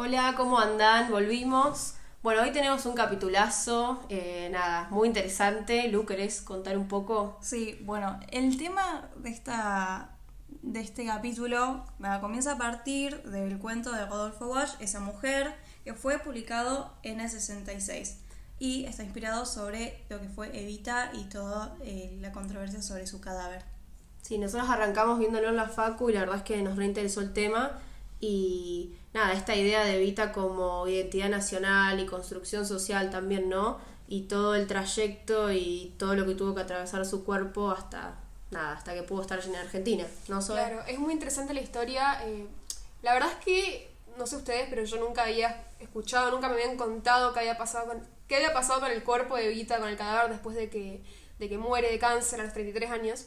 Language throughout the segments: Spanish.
Hola, ¿cómo andan? Volvimos. Bueno, hoy tenemos un capitulazo, eh, nada, muy interesante. Lu, ¿querés contar un poco? Sí, bueno, el tema de esta de este capítulo comienza a partir del cuento de Rodolfo Walsh, Esa mujer, que fue publicado en el 66 y está inspirado sobre lo que fue Evita y toda eh, la controversia sobre su cadáver. Sí, nosotros arrancamos viéndolo en la Facu y la verdad es que nos reinteresó el tema y nada, esta idea de Evita como identidad nacional y construcción social también, ¿no? Y todo el trayecto y todo lo que tuvo que atravesar su cuerpo hasta nada, hasta que pudo estar en Argentina, ¿no? Claro, es muy interesante la historia. eh, la verdad es que, no sé ustedes, pero yo nunca había escuchado, nunca me habían contado qué había pasado con, qué había pasado con el cuerpo de Evita, con el cadáver después de que, de que muere de cáncer a los 33 años.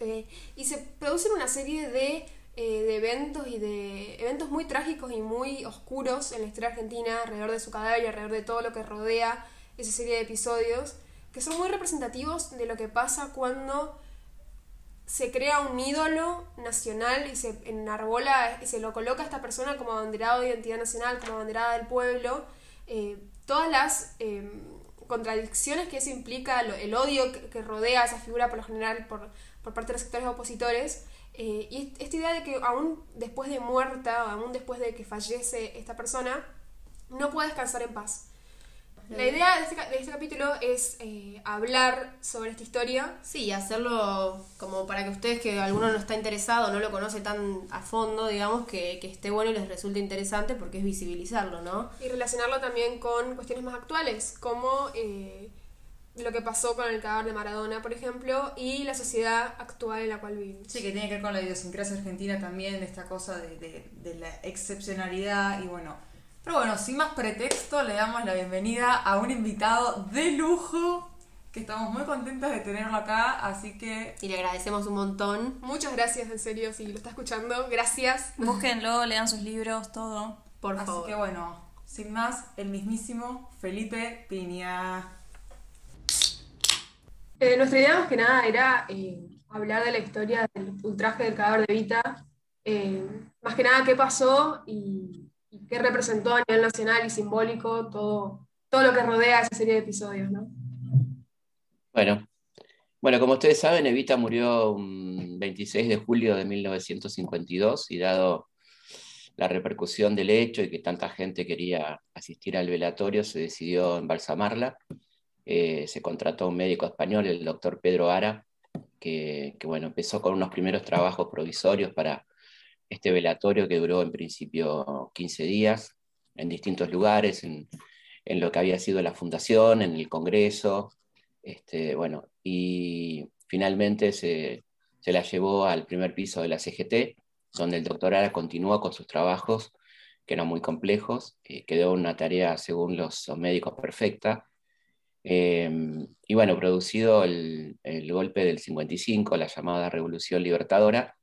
Eh, y se producen una serie de, eh, de eventos y de eventos muy trágicos y muy oscuros en la historia argentina alrededor de su cadáver y alrededor de todo lo que rodea esa serie de episodios que son muy representativos de lo que pasa cuando se crea un ídolo nacional y se enarbola y se lo coloca a esta persona como abanderado de identidad nacional, como abanderada del pueblo, eh, todas las eh, contradicciones que eso implica, el odio que, que rodea a esa figura por lo general por, por parte de los sectores opositores, eh, y est- esta idea de que aún después de muerta, o aún después de que fallece esta persona, no puede descansar en paz. La idea de este, de este capítulo es eh, hablar sobre esta historia Sí, y hacerlo como para que ustedes que alguno no está interesado, no lo conoce tan a fondo, digamos, que, que esté bueno y les resulte interesante porque es visibilizarlo, ¿no? y relacionarlo también con cuestiones más actuales, como eh, lo que pasó con el cadáver de Maradona, por ejemplo, y la sociedad actual en la cual vivimos. Sí, que tiene que ver con la idiosincrasia argentina también, esta cosa de, de- de la excepcionalidad y bueno. Pero bueno, sin más pretexto, le damos la bienvenida a un invitado de lujo, que estamos muy contentos de tenerlo acá, así que Y le agradecemos un montón. Muchas gracias, en serio, si lo está escuchando, gracias. Búsquenlo, lean sus libros, todo. Por Así favor. que bueno, sin más, el mismísimo Felipe Piña. Eh, nuestra idea más que nada era eh, hablar de la historia del ultraje del cadáver de Vita, eh, más que nada qué pasó y, qué representó a nivel nacional y simbólico todo, todo lo que rodea esa serie de episodios, ¿no? Bueno, bueno, como ustedes saben, Evita murió un 26 de julio de 1952 y dado la repercusión del hecho y que tanta gente quería asistir al velatorio, se decidió embalsamarla. Eh, se contrató un médico español, el doctor Pedro Ara, que, que, bueno, empezó con unos primeros trabajos provisorios para este velatorio que duró en principio 15 días en distintos lugares, en, lo que había sido la fundación, en el Congreso, este, bueno, y finalmente se, se, la llevó al primer piso de la CGT, donde el doctor Ara continuó con sus trabajos, que eran muy complejos, eh, quedó una tarea, según los médicos, perfecta. Eh, y bueno, producido el, el, golpe del 55, la llamada Revolución Libertadora,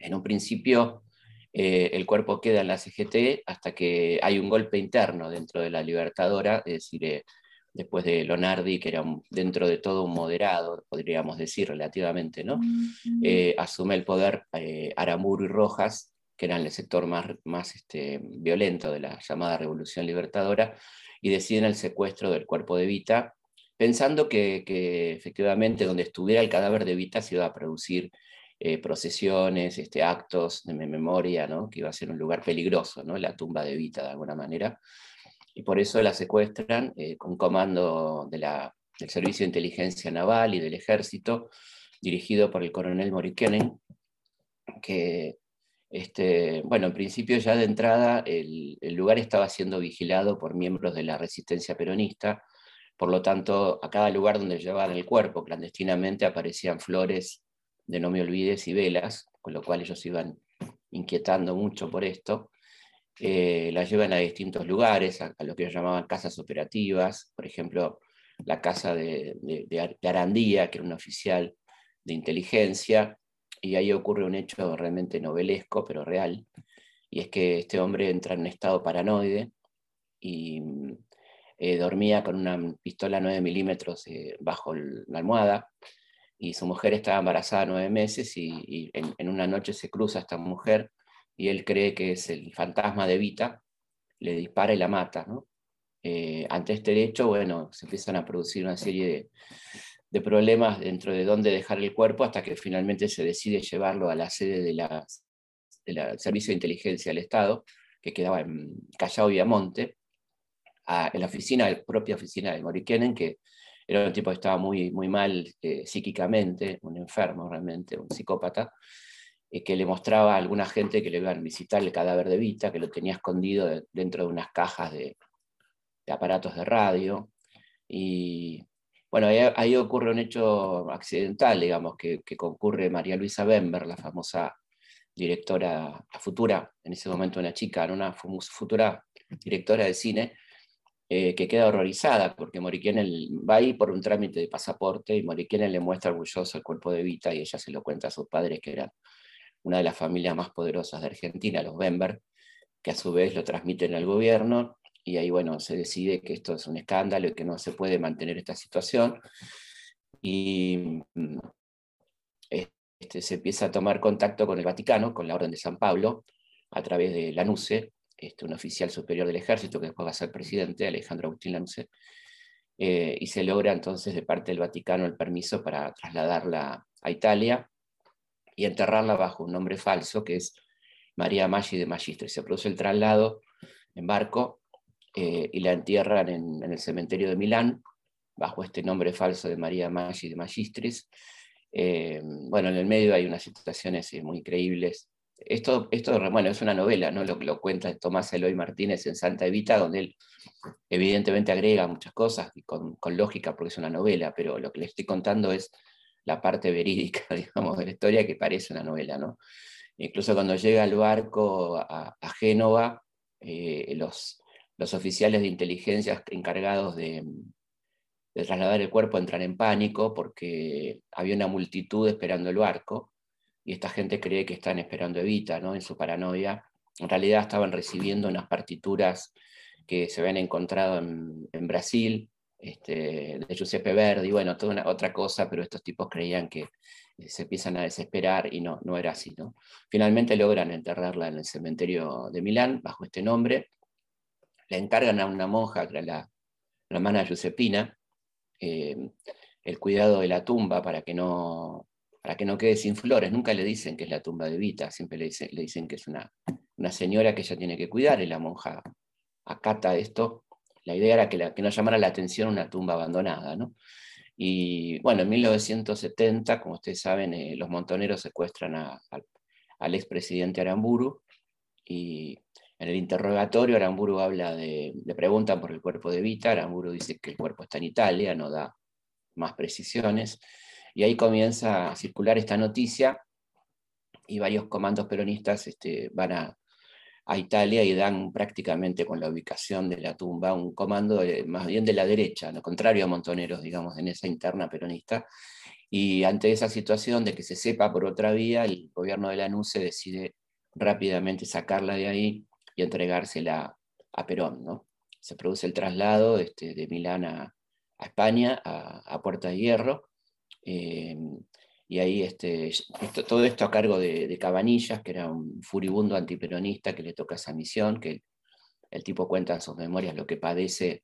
en un principio eh, el cuerpo queda en la CGT hasta que hay un golpe interno dentro de la Libertadora, es decir, eh, después de Lonardi, que era un, dentro de todo un moderado, podríamos decir relativamente, ¿no? Eh, asume el poder Aramuro y Rojas, que eran el sector más, más este, violento de la llamada Revolución Libertadora, y deciden el secuestro del cuerpo de Vita, pensando que, efectivamente donde estuviera el cadáver de Vita se iba a producir eh, procesiones, este, actos de memoria, ¿no? que iba a ser un lugar peligroso, ¿no? la tumba de Vita de alguna manera y por eso la secuestran eh, con comando de la, del Servicio de Inteligencia Naval y del Ejército, dirigido por el coronel Morikenen, que, este, bueno, en principio ya de entrada el, lugar estaba siendo vigilado por miembros de la resistencia peronista, por lo tanto, a cada lugar donde llevaban el cuerpo clandestinamente aparecían flores de no me olvides y velas, con lo cual ellos iban inquietando mucho por esto. Eh, la llevan a distintos lugares, a, a, lo que ellos llamaban casas operativas, por ejemplo, la casa de, de, de, Arandía, que era un oficial de inteligencia, y ahí ocurre un hecho realmente novelesco, pero real, y es que este hombre entra en un estado paranoide y eh, dormía con una pistola 9 milímetros eh, bajo la almohada, y su mujer estaba embarazada nueve meses, y, en, una noche se cruza esta mujer y él cree que es el fantasma de Vita le dispara y la mata. Eh, ante este hecho, bueno, se empiezan a producir una serie de, problemas dentro de dónde dejar el cuerpo hasta que finalmente se decide llevarlo a la sede del Servicio de Inteligencia del Estado, que quedaba en Callao Viamonte, en la oficina, la propia oficina de Morikenen, que era un tipo que estaba muy, muy mal eh, psíquicamente, un enfermo realmente, un psicópata, que le mostraba a alguna gente que le iban a visitar el cadáver de Vita, que lo tenía escondido dentro de unas cajas de, aparatos de radio. Y bueno, ahí, ocurre un hecho accidental, digamos, que, concurre María Luisa Bember, la famosa directora, la futura, en ese momento una chica, una futura directora de cine, eh, que queda horrorizada porque Moriquene va ahí por un trámite de pasaporte y Moriquene le muestra orgulloso el cuerpo de Vita y ella se lo cuenta a sus padres que eran una de las familias más poderosas de Argentina, los Bember, que a su vez lo transmiten al gobierno y ahí bueno, se decide que esto es un escándalo y que no se puede mantener esta situación y mm, este, se empieza a tomar contacto con el Vaticano, con la Orden de San Pablo, a través de la NUCE, este, un oficial superior del ejército que después va a ser presidente, Alejandro Agustín Lanuse, eh, y se logra entonces de parte del Vaticano el permiso para trasladarla a Italia y enterrarla bajo un nombre falso que es María Maggi de Magistris. Se produce el traslado en barco eh, y la entierran en, el cementerio de Milán bajo este nombre falso de María Maggi de Magistris. Eh, bueno, en el medio hay unas situaciones muy increíbles esto, esto bueno, es una novela, ¿no? Lo lo cuenta Tomás Eloy Martínez en Santa Evita, donde él evidentemente agrega muchas cosas con, con, lógica porque es una novela, pero lo que le estoy contando es la parte verídica, digamos, de la historia que parece una novela, ¿no? Incluso cuando llega el barco a, Génova, eh, los, los oficiales de inteligencia encargados de, trasladar el cuerpo entran en pánico porque había una multitud esperando el barco y esta gente cree que están esperando Evita, ¿no? En su paranoia. En realidad estaban recibiendo unas partituras que se habían encontrado en, Brasil, este, de Giuseppe Verdi, bueno, toda una, otra cosa, pero estos tipos creían que eh, se empiezan a desesperar y no, no era así, ¿no? Finalmente logran enterrarla en el cementerio de Milán bajo este nombre, le encargan a una monja, que era la, hermana Giuseppina, eh, el cuidado de la tumba para que no, para que no quede sin flores. Nunca le dicen que es la tumba de Vita, siempre le, dicen que es una, una, señora que ella tiene que cuidar y la monja acata esto. La idea era que, la, que no llamara la atención una tumba abandonada. ¿no? Y bueno, en 1970, como ustedes saben, eh, los montoneros secuestran al expresidente Aramburu y en el interrogatorio Aramburu habla de, le preguntan por el cuerpo de Vita, Aramburu dice que el cuerpo está en Italia, no da más precisiones. Y ahí comienza a circular esta noticia y varios comandos peronistas este, van a, Italia y dan prácticamente con la ubicación de la tumba un comando más bien de la derecha, lo contrario a Montoneros, digamos, en esa interna peronista. Y ante esa situación de que se sepa por otra vía, el gobierno de la se decide rápidamente sacarla de ahí entregársela a Perón. ¿no? Se produce el traslado este, de Milán a, España, a, a Puerta de Hierro, eh, y ahí este, todo esto a cargo de, Cabanillas, que era un furibundo antiperonista que le toca esa misión, que el, tipo cuenta en sus memorias lo que padece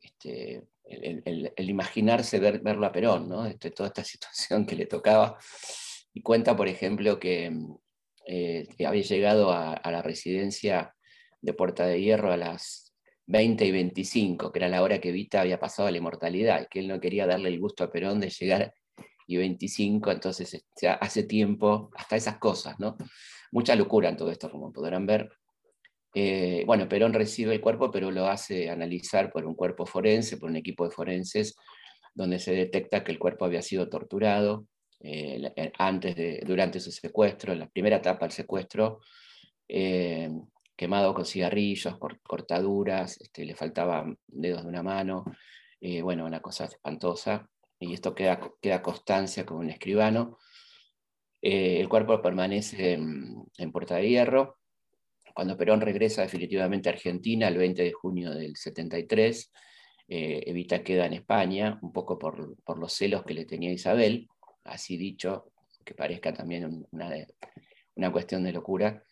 este, el, imaginarse ver, verlo a Perón, ¿no? Este, toda esta situación que le tocaba. Y cuenta, por ejemplo, que, eh, había llegado a, a, la residencia de Puerta de Hierro a las 20 y 25, que era la hora que Vita había pasado a la inmortalidad, y que él no quería darle el gusto a Perón de llegar y 25, entonces este, hace tiempo, hasta esas cosas, ¿no? Mucha locura en todo esto, como podrán ver. Eh, bueno, Perón recibe el cuerpo, pero lo hace analizar por un cuerpo forense, por un equipo de forenses, donde se detecta que el cuerpo había sido torturado eh, eh, antes de, durante su secuestro, en la primera etapa del secuestro, quemado con cigarrillos, cortaduras, este, le faltaban dedos de una mano, bueno, una cosa espantosa y esto queda, constancia con un escribano. Eh, el cuerpo permanece en, Puerta de Hierro. Cuando Perón regresa definitivamente a Argentina el 20 de junio del 73, eh, Evita queda en España, un poco por, los celos que le tenía Isabel, así dicho, que parezca también una cuestión de locura.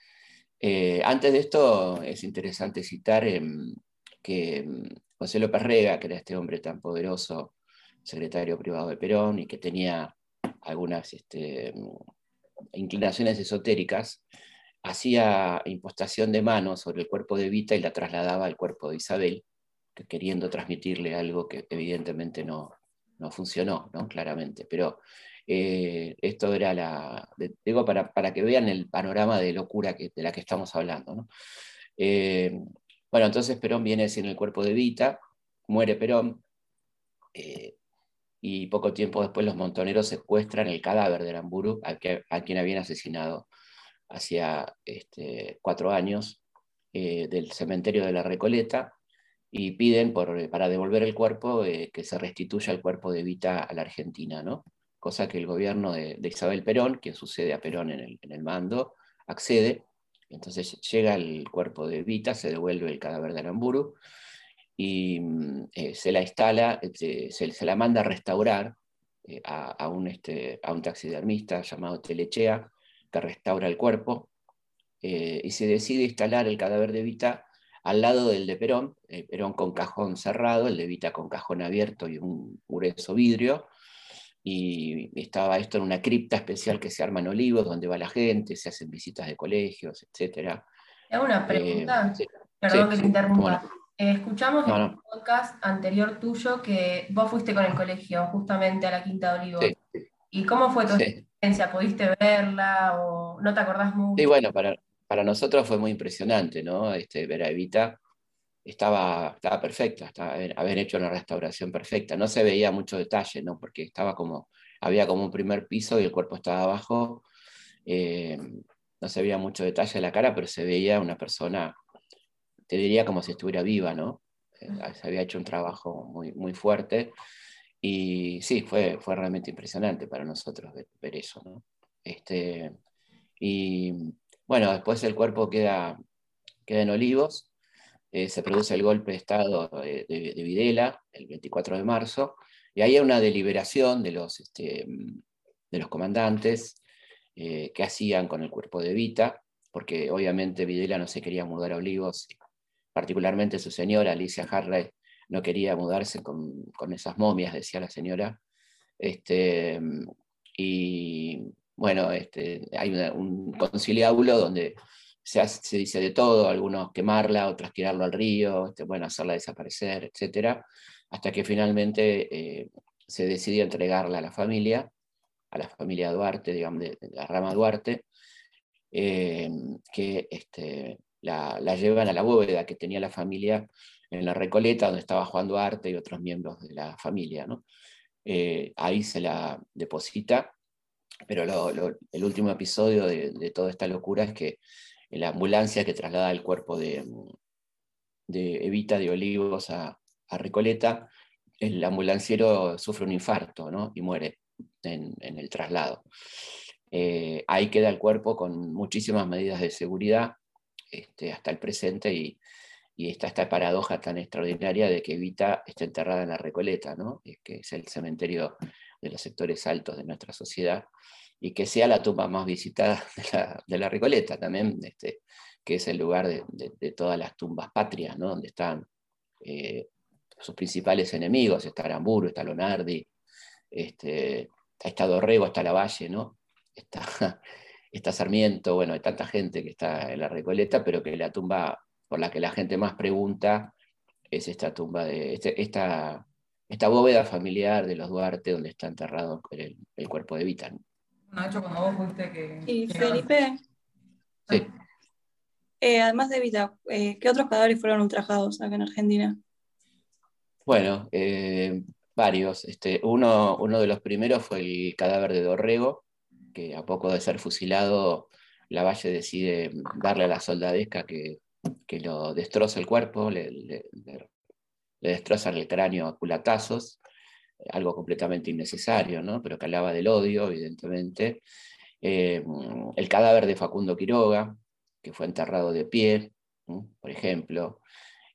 Eh, antes de esto, es interesante citar em, que em, José López Rega, que era este hombre tan poderoso, secretario privado de Perón, y que tenía algunas este, inclinaciones esotéricas, hacía impostación de manos sobre el cuerpo de Vita y la trasladaba al cuerpo de Isabel, queriendo transmitirle algo que evidentemente no, no funcionó, ¿no? claramente. Pero eh, esto era la. Digo, para, para, que vean el panorama de locura que, de la que estamos hablando. Eh, bueno, entonces Perón viene sin el cuerpo de Vita, muere Perón, eh, y poco tiempo después los montoneros secuestran el cadáver de Aramburu, a, a quien habían asesinado hacía este, cuatro años, del cementerio de la Recoleta, y piden por, para devolver el cuerpo que se restituya el cuerpo de Vita a la Argentina, ¿no? Cosa que el gobierno de, Isabel Perón, quien sucede a Perón en el, mando, accede. Entonces llega el cuerpo de Vita, se devuelve el cadáver de Aramburu y mm, eh, se la instala, este, se, la manda a restaurar eh, a, un, este, a un taxidermista llamado Telechea, que restaura el cuerpo, eh, y se decide instalar el cadáver de Vita al lado del de Perón, Perón con cajón cerrado, el de Vita con cajón abierto y un grueso vidrio, y estaba esto en una cripta especial que se arma en Olivos, donde va la gente, se hacen visitas de colegios, etc. Hago una pregunta, eh, perdón que te interrumpa. Eh, escuchamos en un podcast anterior tuyo que vos fuiste con el colegio justamente a la Quinta de Olivos. ¿Y cómo fue tu experiencia? ¿Pudiste verla o no te acordás mucho? Sí, bueno, para, para nosotros fue muy impresionante, ¿no? Este, ver a Evita estaba, estaba perfecta, estaba, haber hecho una restauración perfecta. No se veía mucho detalle, ¿no? porque estaba como, había como un primer piso y el cuerpo estaba abajo. Eh, no se veía mucho detalle de la cara, pero se veía una persona, te diría como si estuviera viva, ¿no? Eh, se había hecho un trabajo muy, muy fuerte. Y sí, fue, fue realmente impresionante para nosotros ver, eso, ¿no? Este, y bueno, después el cuerpo queda, queda en Olivos, eh, se produce el golpe de Estado de, Videla el 24 de marzo, y hay una deliberación de los, este, de los comandantes eh, que hacían con el cuerpo de Vita, porque obviamente Videla no se quería mudar a Olivos, particularmente su señora, Alicia Harley, no quería mudarse con, esas momias, decía la señora. Este, y bueno, este, hay un conciliábulo donde se, dice de todo, algunos quemarla, otros tirarlo al río, este, bueno, hacerla desaparecer, etc. Hasta que finalmente eh, se decidió entregarla a la familia, a la familia Duarte, digamos, de, la rama Duarte, eh, que este, la, llevan a la bóveda que tenía la familia en la Recoleta, donde estaba Juan Duarte y otros miembros de la familia. Eh, ahí se la deposita, pero el último episodio de, toda esta locura es que en la ambulancia que traslada el cuerpo de, de Evita de Olivos a, Recoleta, el ambulanciero sufre un infarto y muere en, el traslado. Eh, ahí queda el cuerpo con muchísimas medidas de seguridad este, hasta el presente y, está esta paradoja tan extraordinaria de que Evita está enterrada en la Recoleta, ¿no? que es el cementerio de los sectores altos de nuestra sociedad, y que sea la tumba más visitada de la, Recoleta también, este, que es el lugar de, todas las tumbas patrias, ¿no? donde están eh, sus principales enemigos, está Aramburu, está Lonardi, este, está Dorrego, está La Valle, ¿no? está, está Sarmiento, bueno, hay tanta gente que está en la Recoleta, pero que la tumba por la que la gente más pregunta es esta tumba de este, esta, esta bóveda familiar de los Duarte donde está enterrado el, cuerpo de Vita. Nacho, cuando vos fuiste que... Y Felipe. Sí. Eh, además de Vita, eh, ¿qué otros cadáveres fueron ultrajados acá en Argentina? Bueno, eh, varios. Este, uno, uno de los primeros fue el cadáver de Dorrego, que a poco de ser fusilado, la Valle decide darle a la soldadesca que, lo destroza el cuerpo, le, le, le, destrozan el cráneo a culatazos algo completamente innecesario, ¿no? pero que hablaba del odio, evidentemente. Eh, el cadáver de Facundo Quiroga, que fue enterrado de pie, por ejemplo.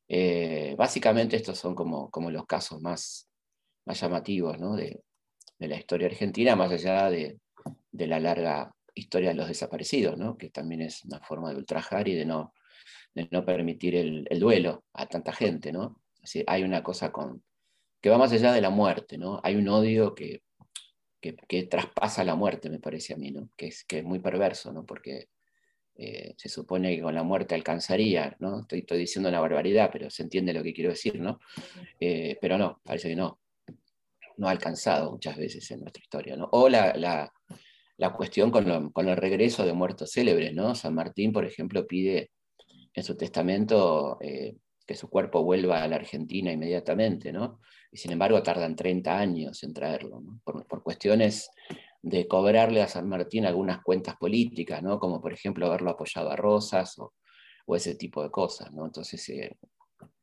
Eh, básicamente estos son como, como los casos más, más llamativos de, la historia argentina, más allá de, la larga historia de los desaparecidos, ¿no? que también es una forma de ultrajar y de no, no permitir el, duelo a tanta gente. ¿no? Hay una cosa con, que va más allá de la muerte, ¿no? hay un odio que, que, traspasa la muerte, me parece a mí, ¿no? que, es, que es muy perverso, ¿no? porque eh, se supone que con la muerte alcanzaría, ¿no? Estoy, diciendo una barbaridad, pero se entiende lo que quiero decir, ¿no? Eh, pero no, parece que no. No ha alcanzado muchas veces en nuestra historia, ¿no? O la, la, la cuestión con, con, el regreso de muertos célebres, ¿no? San Martín, por ejemplo, pide en su testamento eh, que su cuerpo vuelva a la Argentina inmediatamente, ¿no? Y sin embargo tardan 30 años en traerlo, ¿no? por, por, cuestiones de cobrarle a San Martín algunas cuentas políticas, ¿no? Como por ejemplo haberlo apoyado a Rosas o, o ese tipo de cosas, ¿no? Entonces, eh,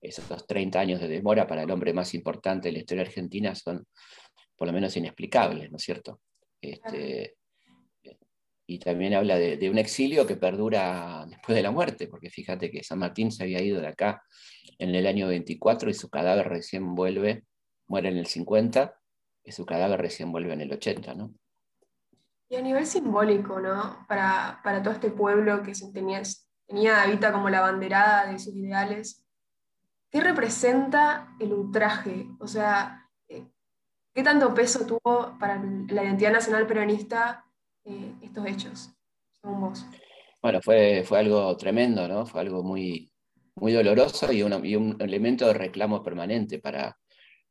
esos 30 años de demora para el hombre más importante de la historia argentina son por lo menos inexplicables, ¿no es cierto? Este, y también habla de, un exilio que perdura después de la muerte, porque fíjate que San Martín se había ido de acá en el año 24 y su cadáver recién vuelve, muere en el 50, y su cadáver recién vuelve en el 80, ¿no? Y a nivel simbólico, ¿no? Para, para todo este pueblo que tenía, tenía Evita como la banderada de sus ideales, ¿qué representa el ultraje? O sea, eh, ¿qué tanto peso tuvo para la identidad nacional peronista eh, estos hechos, según vos? Bueno, fue, fue algo tremendo, ¿no? Fue algo muy, muy doloroso y, y un elemento de reclamo permanente para,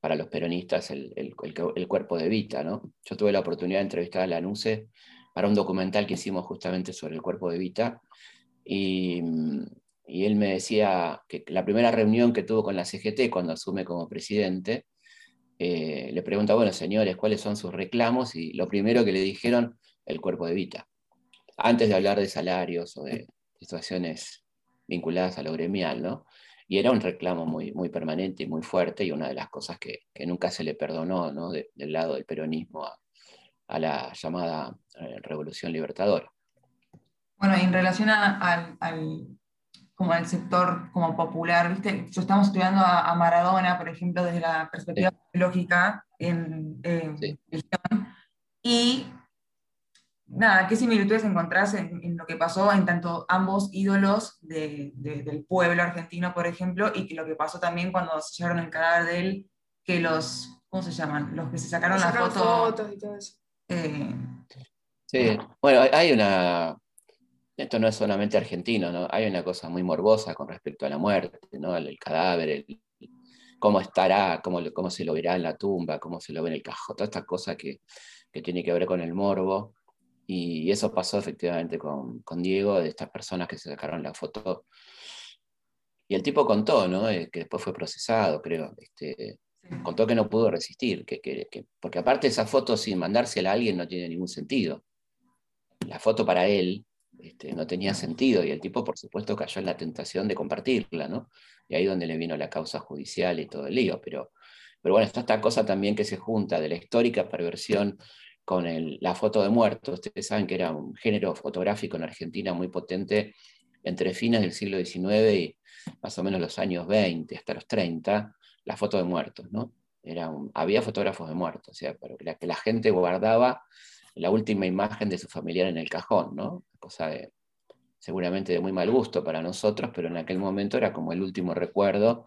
para los peronistas el, el, el, cuerpo de Vita, ¿no? Yo tuve la oportunidad de entrevistar a Lanuse para un documental que hicimos justamente sobre el cuerpo de Vita y, y, él me decía que la primera reunión que tuvo con la CGT cuando asume como presidente, eh, le pregunta, bueno, señores, ¿cuáles son sus reclamos? Y lo primero que le dijeron, el cuerpo de Vita, antes de hablar de salarios o de situaciones vinculadas a lo gremial, ¿no? Y era un reclamo muy, muy permanente y muy fuerte y una de las cosas que, que nunca se le perdonó, ¿no? del lado del peronismo a, a la llamada eh, Revolución Libertadora. Bueno, y en relación al, al, como al sector como popular, ¿viste? Yo estamos estudiando a, Maradona, por ejemplo, desde la perspectiva lógica en, sí. y nada, ¿qué similitudes encontrás en, lo que pasó en tanto ambos ídolos de, del pueblo argentino, por ejemplo, y que lo que pasó también cuando se llevaron el cadáver de él, que los, ¿cómo se llaman? Los que se sacaron las fotos. fotos y todo eso. Eh, sí, bueno, hay una, esto no es solamente argentino, ¿no? Hay una cosa muy morbosa con respecto a la muerte, ¿no? El, cadáver, cómo estará, cómo, cómo se lo verá en la tumba, cómo se lo ve en el cajón, toda esta cosa que, que tiene que ver con el morbo. Y eso pasó efectivamente con, con, Diego, de estas personas que se sacaron la foto. Y el tipo contó, ¿no? Eh, que después fue procesado, creo. Este, contó que no pudo resistir, que, que, que, porque aparte esa foto sin mandársela a alguien no tiene ningún sentido. La foto para él este, no tenía sentido y el tipo, por supuesto, cayó en la tentación de compartirla, ¿no? Y ahí donde le vino la causa judicial y todo el lío. Pero, pero bueno, está esta cosa también que se junta de la histórica perversión con la foto de muertos. Ustedes saben que era un género fotográfico en Argentina muy potente entre fines del siglo XIX y más o menos los años 20 hasta los 30, la foto de muertos, ¿no? Era había fotógrafos de muertos, o sea, pero que la, que la gente guardaba la última imagen de su familiar en el cajón, ¿no? Cosa de, seguramente de muy mal gusto para nosotros, pero en aquel momento era como el último recuerdo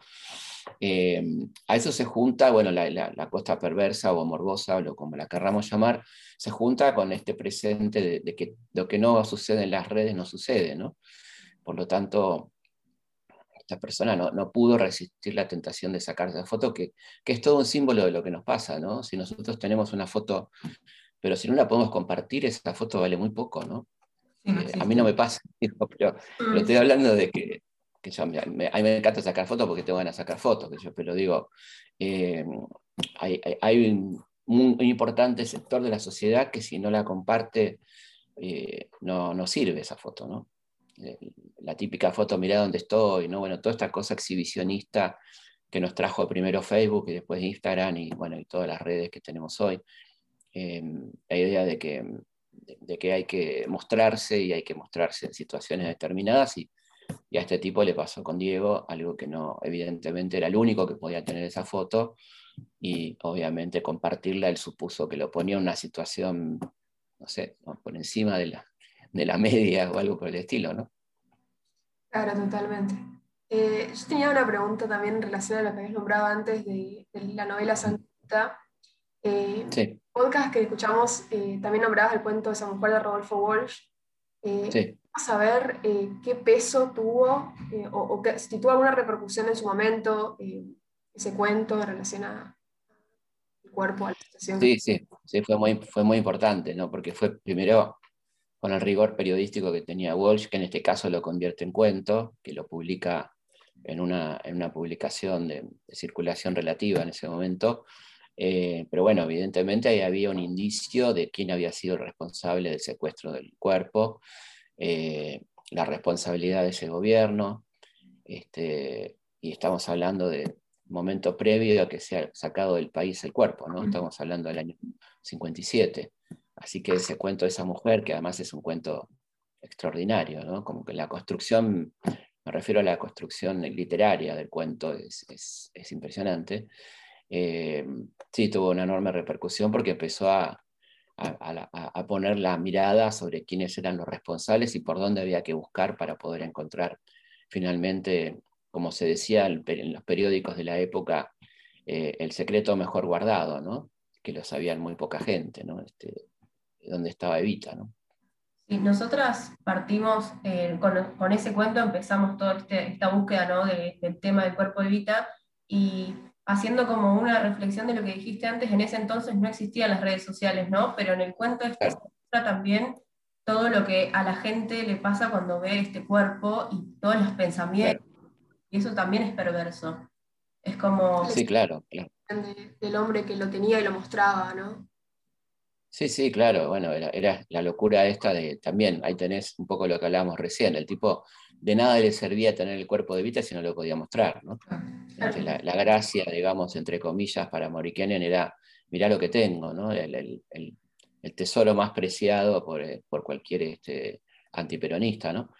eh, a eso se junta, bueno, la, la, costa perversa o morbosa, o como la querramos llamar, se junta con este presente de, que lo que no sucede en las redes no sucede, ¿no? Por lo tanto, esta persona no, no pudo resistir la tentación de sacar esa foto, que, que, es todo un símbolo de lo que nos pasa, ¿no? Si nosotros tenemos una foto, pero si no la podemos compartir, esa foto vale muy poco, ¿no? Eh, a mí no me pasa, pero, pero estoy hablando de que que yo, me, a mí me encanta sacar fotos porque te van a sacar fotos, que yo, pero digo, eh, hay, hay, un, importante sector de la sociedad que si no la comparte, eh, no, no, sirve esa foto, ¿no? Eh, la típica foto, mira dónde estoy, ¿no? Bueno, toda esta cosa exhibicionista que nos trajo primero Facebook y después Instagram y, bueno, y todas las redes que tenemos hoy. la idea de que, de, de que hay que mostrarse y hay que mostrarse en situaciones determinadas y y a este tipo le pasó con Diego algo que no, evidentemente era el único que podía tener esa foto y obviamente compartirla él supuso que lo ponía en una situación, no sé, por encima de la, de la media o algo por el estilo, ¿no? Claro, totalmente. Eh, yo tenía una pregunta también en relación a lo que habías nombrado antes de, la novela Santa. Eh, sí. Podcast que escuchamos, eh, también nombrabas el cuento de esa mujer de Rodolfo Walsh. Eh, sí. a saber qué peso tuvo o, si tuvo alguna repercusión en su momento ese cuento en relación al cuerpo, a la situación. Sí, sí, sí, fue muy, fue muy importante, ¿no? Porque fue primero con el rigor periodístico que tenía Walsh, que en este caso lo convierte en cuento, que lo publica en una, en una publicación de, circulación relativa en ese momento. Eh, pero bueno, evidentemente ahí había un indicio de quién había sido el responsable del secuestro del cuerpo, eh, la responsabilidad de ese gobierno, este, y estamos hablando de momento previo a que se ha sacado del país el cuerpo, ¿no? Estamos hablando del año 57. Así que ese cuento de esa mujer, que además es un cuento extraordinario, ¿no? Como que la construcción me refiero a la construcción literaria del cuento, es, impresionante. Eh, sí, tuvo una enorme repercusión porque empezó a, poner la mirada sobre quiénes eran los responsables y por dónde había que buscar para poder encontrar finalmente, como se decía en los periódicos de la época, eh, el secreto mejor guardado, que lo sabían muy poca gente, ¿no? Este, dónde estaba Evita. ¿no? Nosotras partimos eh, con, ese cuento, empezamos toda este, esta búsqueda del tema del cuerpo de Vita y haciendo como una reflexión de lo que dijiste antes, en ese entonces no existían las redes sociales, ¿no? Pero en el cuento este se también todo lo que a la gente le pasa cuando ve este cuerpo y todos los pensamientos. Y eso también es perverso. Es como... Sí, claro, claro. del hombre que lo tenía y lo mostraba, ¿no? Sí, sí, claro, bueno, era, la locura esta de también, ahí tenés un poco lo que hablábamos recién, el tipo de nada le servía tener el cuerpo de Vita si no lo podía mostrar, ¿no? Este, la, gracia, digamos, entre comillas, para Morikenen era, mirá lo que tengo, ¿no? El, tesoro más preciado por, eh, cualquier este, antiperonista, ¿no?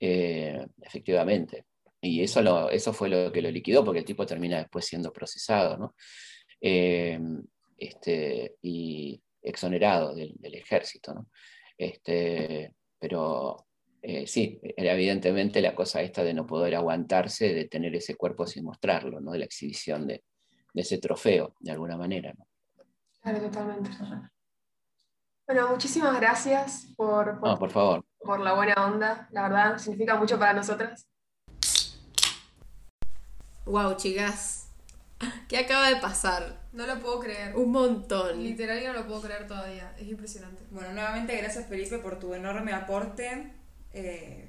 Eh, efectivamente. Y eso, lo, eso fue lo que lo liquidó, porque el tipo termina después siendo procesado, ¿no? Eh, este, y, exonerado del, ejército. ¿no? Este, pero eh, sí, era evidentemente la cosa esta de no poder aguantarse, de tener ese cuerpo sin mostrarlo, ¿no? de la exhibición de, ese trofeo, de alguna manera. ¿no? Claro, totalmente. Bueno, muchísimas gracias por, por, por, favor. por la buena onda. La verdad, significa mucho para nosotras. Wow, chicas. ¿Qué acaba de pasar? No lo puedo creer. Un montón. Literal no lo puedo creer todavía. Es impresionante. Bueno, nuevamente gracias Felipe por tu enorme aporte eh,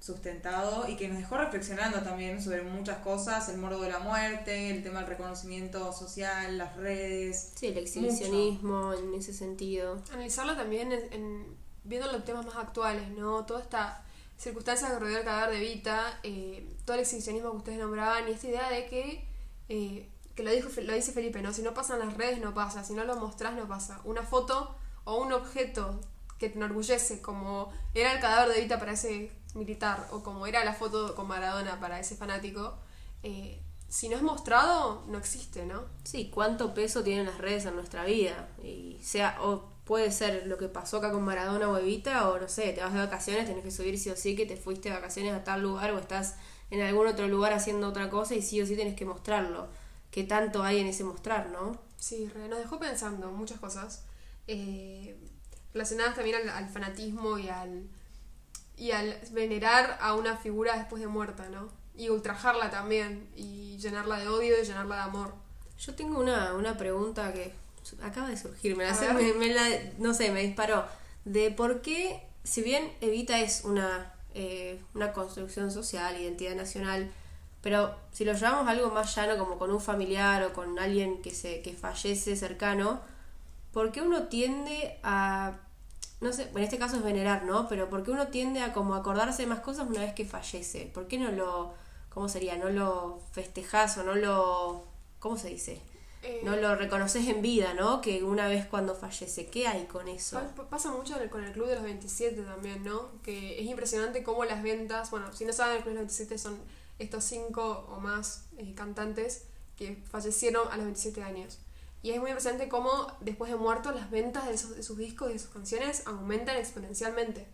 sustentado y que nos dejó reflexionando también sobre muchas cosas, el mordo de la muerte, el tema del reconocimiento social, las redes. Sí, el exhibicionismo en ese sentido. Analizarlo también en, viendo los temas más actuales, ¿no? Toda esta circunstancia que rodeó el cadáver de Vita, eh, todo el exhibicionismo que ustedes nombraban y esta idea de que eh, que lo, dijo, lo dice Felipe, ¿no? Si no pasan las redes, no pasa. Si no lo mostrás, no pasa. Una foto o un objeto que te enorgullece, como era el cadáver de Evita para ese militar, o como era la foto con Maradona para ese fanático, eh, si no es mostrado, no existe, ¿no? Sí, cuánto peso tienen las redes en nuestra vida. Y sea, o puede ser lo que pasó acá con Maradona o Evita, o no sé, te vas de vacaciones, tenés que subir sí o sí que te fuiste de vacaciones a tal lugar o estás en algún otro lugar haciendo otra cosa y sí o sí tienes que mostrarlo. ¿Qué tanto hay en ese mostrar, no? Sí, nos dejó pensando muchas cosas eh, relacionadas también al, fanatismo y al, y al venerar a una figura después de muerta, ¿no? Y ultrajarla también, y llenarla de odio y llenarla de amor. Yo tengo una, una pregunta que acaba de surgir, me la, no sé, me disparó. De por qué, si bien Evita es una eh, una construcción social, identidad nacional, pero si lo llevamos a algo más llano, como con un familiar o con alguien que, se, que fallece cercano, ¿por qué uno tiende a, no sé, en este caso es venerar, ¿no? Pero ¿por qué uno tiende a como acordarse de más cosas una vez que fallece? ¿Por qué no lo, ¿cómo sería? ¿No lo festejas o no lo, ¿cómo se dice? Eh, no lo reconoces en vida, ¿no? Que una vez cuando fallece, ¿qué hay con eso? Pasa mucho con el Club de los 27 también, ¿no? Que es impresionante cómo las ventas, bueno, si no saben, el Club de los 27 son estos cinco o más eh, cantantes que fallecieron a los 27 años. Y es muy impresionante cómo después de muertos las ventas de, sus discos y de sus canciones aumentan exponencialmente.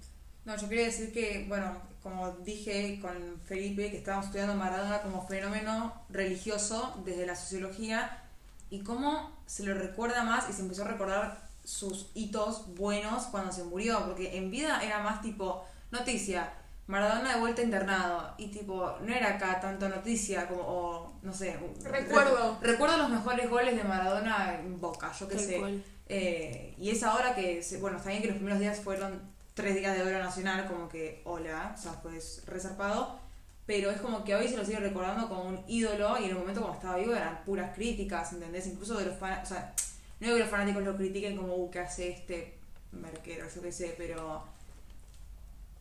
No, yo quería decir que, bueno, como dije con Felipe, que estábamos estudiando Maradona como fenómeno religioso desde la sociología y cómo se lo recuerda más y se empezó a recordar sus hitos buenos cuando se murió, porque en vida era más tipo noticia, Maradona de vuelta internado y tipo, no era acá tanto noticia como, o, no sé, Recuerdo. re- recuerdo los mejores goles de Maradona en Boca, yo qué sé. Eh, y es ahora que, bueno, está bien que los primeros días fueron tres días de oro nacional, como que, hola, o sea, pues resarpado, pero es como que hoy se lo sigue recordando como un ídolo y en el momento cuando estaba vivo eran puras críticas, ¿entendés? Incluso de los fanáticos, o sea, no digo que los fanáticos lo critiquen como, uh, ¿qué hace este merquero? Yo qué sé, pero...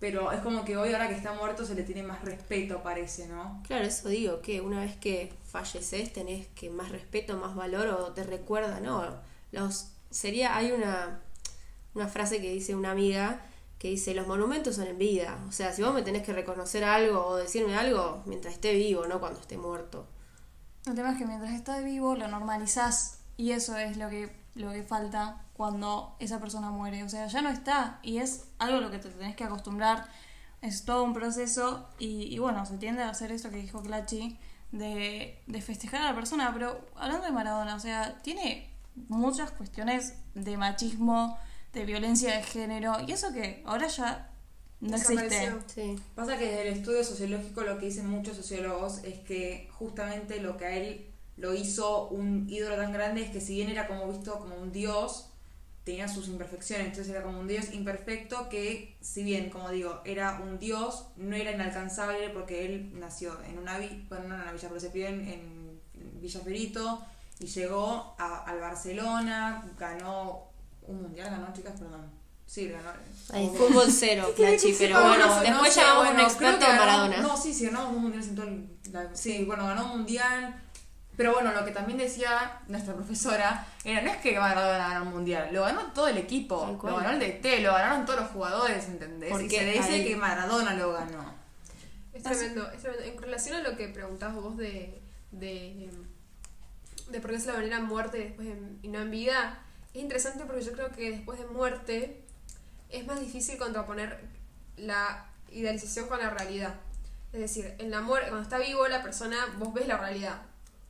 Pero es como que hoy, ahora que está muerto, se le tiene más respeto, parece, ¿no? Claro, eso digo, que una vez que falleces tenés que más respeto, más valor o te recuerda, ¿no? Los, sería, hay una, una frase que dice una amiga que dice, los monumentos son en vida. O sea, si vos me tenés que reconocer algo o decirme algo, mientras esté vivo, no cuando esté muerto. El tema es que mientras está vivo lo normalizás y eso es lo que, lo que falta cuando esa persona muere. O sea, ya no está y es algo a lo que te tenés que acostumbrar. Es todo un proceso y, y bueno, se tiende a hacer esto que dijo Clachi de, de festejar a la persona. Pero hablando de Maradona, o sea, tiene muchas cuestiones de machismo, de violencia de género y eso que ahora ya no existe. Sí. Pasa que desde el estudio sociológico lo que dicen muchos sociólogos es que justamente lo que a él lo hizo un ídolo tan grande es que si bien era como visto como un dios, tenía sus imperfecciones, entonces era como un dios imperfecto que si bien, como digo, era un dios, no era inalcanzable porque él nació en una villa, bueno, no en una villa, pero se pidió en, en Villa y llegó a- al Barcelona, ganó un mundial, ganó chicas, perdón. Sí, ganó. Ay, fútbol cero, Clachi, pero bueno, no después no sé, llamamos bueno, un experto ganó- Maradona. No, sí, sí, ganó un mundial en Sí, bueno, ganó un mundial. Pero bueno, lo que también decía nuestra profesora era, no es que Maradona ganó un mundial, lo ganó todo el equipo, lo ganó el DT, lo ganaron todos los jugadores, ¿entendés? Porque y se dice ahí- que Maradona lo ganó. Es tremendo, es tremendo. En relación a lo que preguntabas vos de, de, de por qué se la venera muerte después de- y no en vida, es interesante porque yo creo que después de muerte es más difícil contraponer la idealización con la realidad. Es decir, en la muerte, cuando está vivo la persona, vos ves la realidad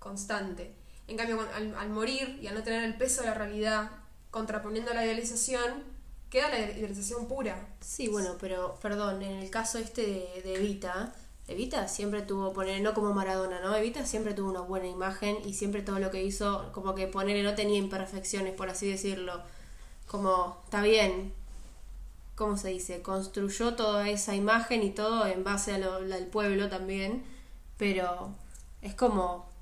constante. En cambio, al, morir y al no tener el peso de la realidad, contraponiendo la idealización, queda la idealización pura. Sí, bueno, pero perdón, en el caso este de, Evita, Evita siempre tuvo, poner, no como Maradona, ¿no? Evita siempre tuvo una buena imagen y siempre todo lo que hizo, como que ponerle no tenía imperfecciones, por así decirlo. Como, está bien, ¿cómo se dice? Construyó toda esa imagen y todo en base a al pueblo también, pero es como,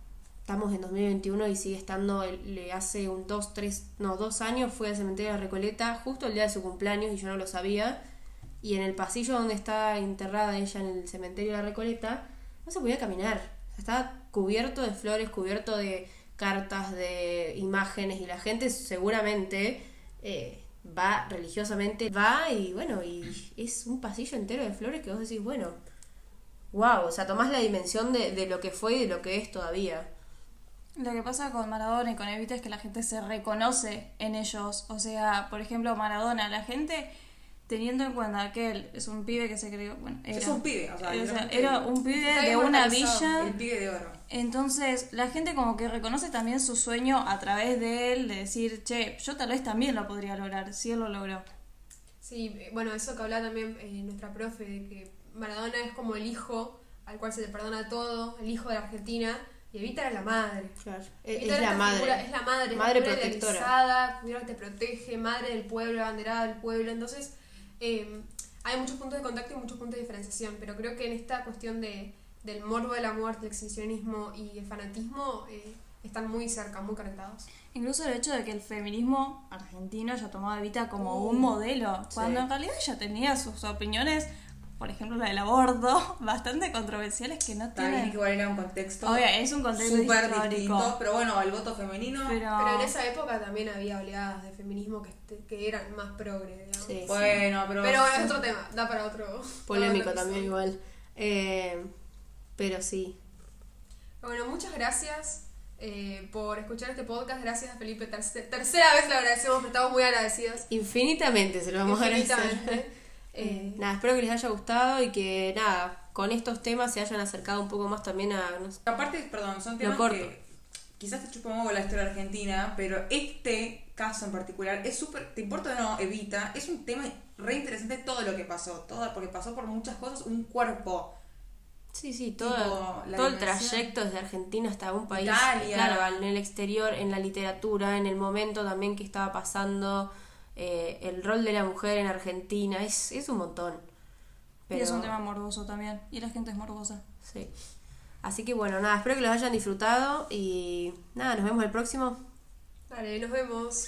estamos en 2021 y sigue estando, le hace un dos, tres, no, dos años fue al cementerio de Recoleta justo el día de su cumpleaños y yo no lo sabía. Y en el pasillo donde está enterrada ella en el cementerio de la Recoleta, no se podía caminar. Estaba cubierto de flores, cubierto de cartas, de imágenes y la gente seguramente eh, va religiosamente, va y bueno, y es un pasillo entero de flores que vos decís, bueno, wow, o sea, tomás la dimensión de, de lo que fue y de lo que es todavía. Lo que pasa con Maradona y con Evita es que la gente se reconoce en ellos. O sea, por ejemplo, Maradona, la gente teniendo en cuenta que él es un pibe que se creó, bueno, era, Es un pibe, o sea, era un pibe de una villa. El pibe de oro. Entonces, la gente como que reconoce también su sueño a través de él, de decir, che, yo tal vez también lo podría lograr, si él lo logró. Sí, bueno, eso que hablaba también eh, nuestra profe, de que Maradona es como el hijo al cual se le perdona todo, el hijo de la Argentina, y Evita era la madre. Claro, es, la madre. figura- es la madre, Madre es la protectora. idealizada, figura que te protege, madre del pueblo, abanderada del pueblo. Entonces, eh, hay muchos puntos de contacto y muchos puntos de diferenciación, pero creo que en esta cuestión de, del morbo de la muerte, el exhibicionismo y el fanatismo eh, están muy cerca, muy conectados. Incluso el hecho de que el feminismo argentino haya tomado a Evita como Uh, un modelo, cuando sí. en realidad ella tenía sus opiniones, por ejemplo la del aborto, bastante controversiales que no También tienen... que igual era un contexto Obvio, es un contexto súper histórico. distinto, pero bueno, el voto femenino... Pero, Pero en esa época también había oleadas de feminismo que, este- que eran más progre, digamos. Sí, Bueno, pero... Pero es otro tema, da para otro. Polémico para otro también igual. Eh, pero sí. Bueno, muchas gracias eh, por escuchar este podcast. Gracias a Felipe. Terce- tercera vez le agradecemos, pero estamos muy agradecidos. Infinitamente se lo vamos a agradecer. Eh, nada, espero que les haya gustado y que nada, con estos temas se hayan acercado un poco más también a... no sé, Aparte, perdón, son temas corto. que quizás te chupa un la historia argentina, pero este caso en particular es súper, te importa o no, Evita, es un tema re interesante todo lo que pasó, todo, porque pasó por muchas cosas, un cuerpo. Sí, sí, todo, Tipo, todo el trayecto desde Argentina hasta un país, Italia. claro, en el exterior, en la literatura, en el momento también que estaba pasando, eh, el rol de la mujer en Argentina, es, es un montón. Y es un tema morboso también. Y la gente es morbosa. Sí. Así que bueno, nada, espero que los hayan disfrutado y nada, nos vemos el próximo. Dale, nos vemos.